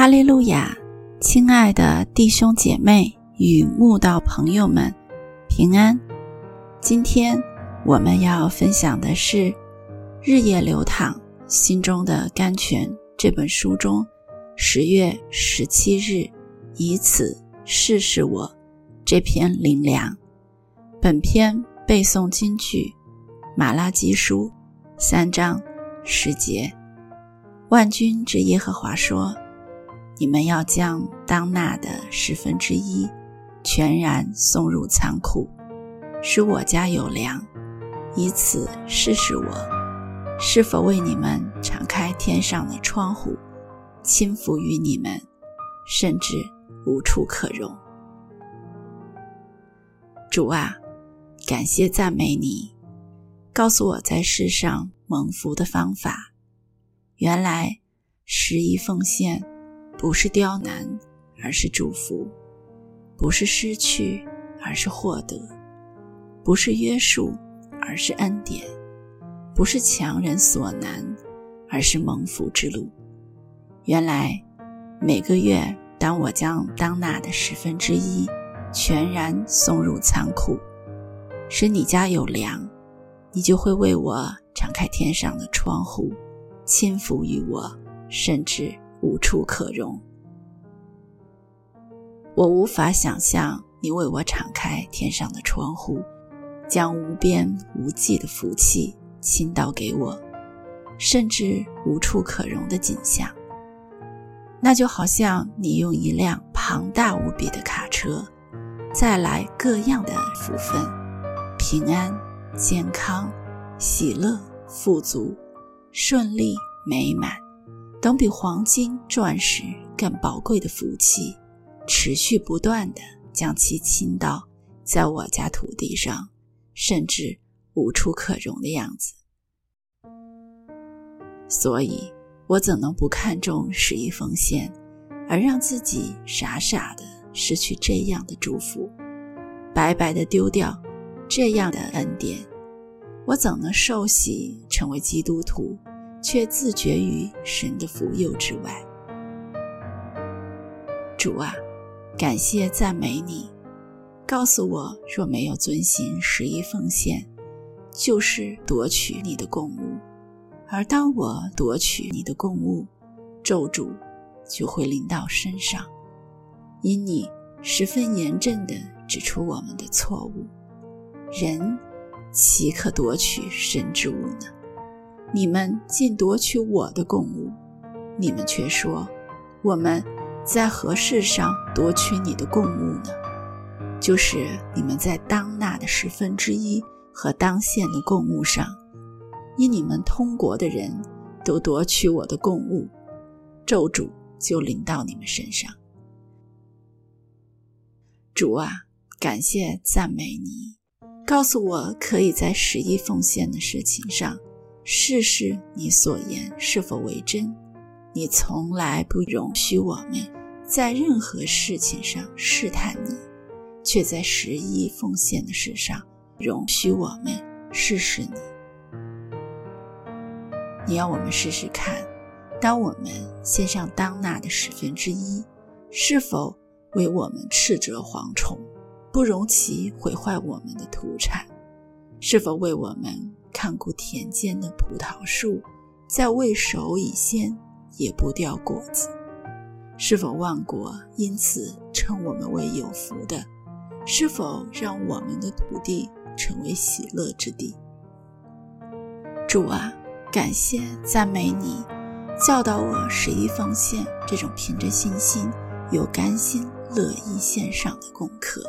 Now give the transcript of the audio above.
哈利路亚，亲爱的弟兄姐妹与慕道朋友们，平安。今天我们要分享的是《日夜流淌心中的甘泉》这本书中十月十七日“以此试试我”这篇灵粮。本篇背诵金句：马拉基书三章十节。万军之耶和华说。你们要将当纳的十分之一全然送入仓库，使我家有粮，以此试试我是否为你们敞开天上的窗户，倾覆于你们，甚至无处可容。主啊，感谢赞美你，告诉我在世上蒙福的方法。原来十一奉献。不是刁难，而是祝福；不是失去，而是获得；不是约束，而是恩典；不是强人所难，而是蒙福之路。原来，每个月，当我将当纳的十分之一全然送入仓库，使你家有粮，你就会为我敞开天上的窗户，轻抚于我，甚至。无处可容，我无法想象你为我敞开天上的窗户，将无边无际的福气倾倒给我，甚至无处可容的景象。那就好像你用一辆庞大无比的卡车，载来各样的福分、平安、健康、喜乐、富足、顺利、美满。等比黄金、钻石更宝贵的福气，持续不断的将其倾倒在我家土地上，甚至无处可容的样子。所以，我怎能不看重十一奉献，而让自己傻傻的失去这样的祝福，白白的丢掉这样的恩典？我怎能受洗成为基督徒？却自绝于神的福佑之外。主啊，感谢赞美你，告诉我若没有遵行十一奉献，就是夺取你的供物；而当我夺取你的供物，咒诅就会临到身上。因你十分严正地指出我们的错误，人岂可夺取神之物呢？你们竟夺取我的贡物，你们却说我们在何事上夺取你的贡物呢？就是你们在当纳的十分之一和当献的贡物上，因你们通国的人都夺取我的贡物，咒诅就临到你们身上。主啊，感谢赞美你，告诉我可以在十一奉献的事情上。试试你所言是否为真？你从来不容许我们在任何事情上试探你，却在十一奉献的事上容许我们试试你。你要我们试试看，当我们献上当纳的十分之一，是否为我们斥责蝗虫，不容其毁坏我们的土产？是否为我们？看顾田间的葡萄树，在未熟以先也不掉果子。是否万国因此称我们为有福的？是否让我们的土地成为喜乐之地？主啊，感谢赞美你，教导我十一奉献这种凭着信心又甘心乐意献上的功课。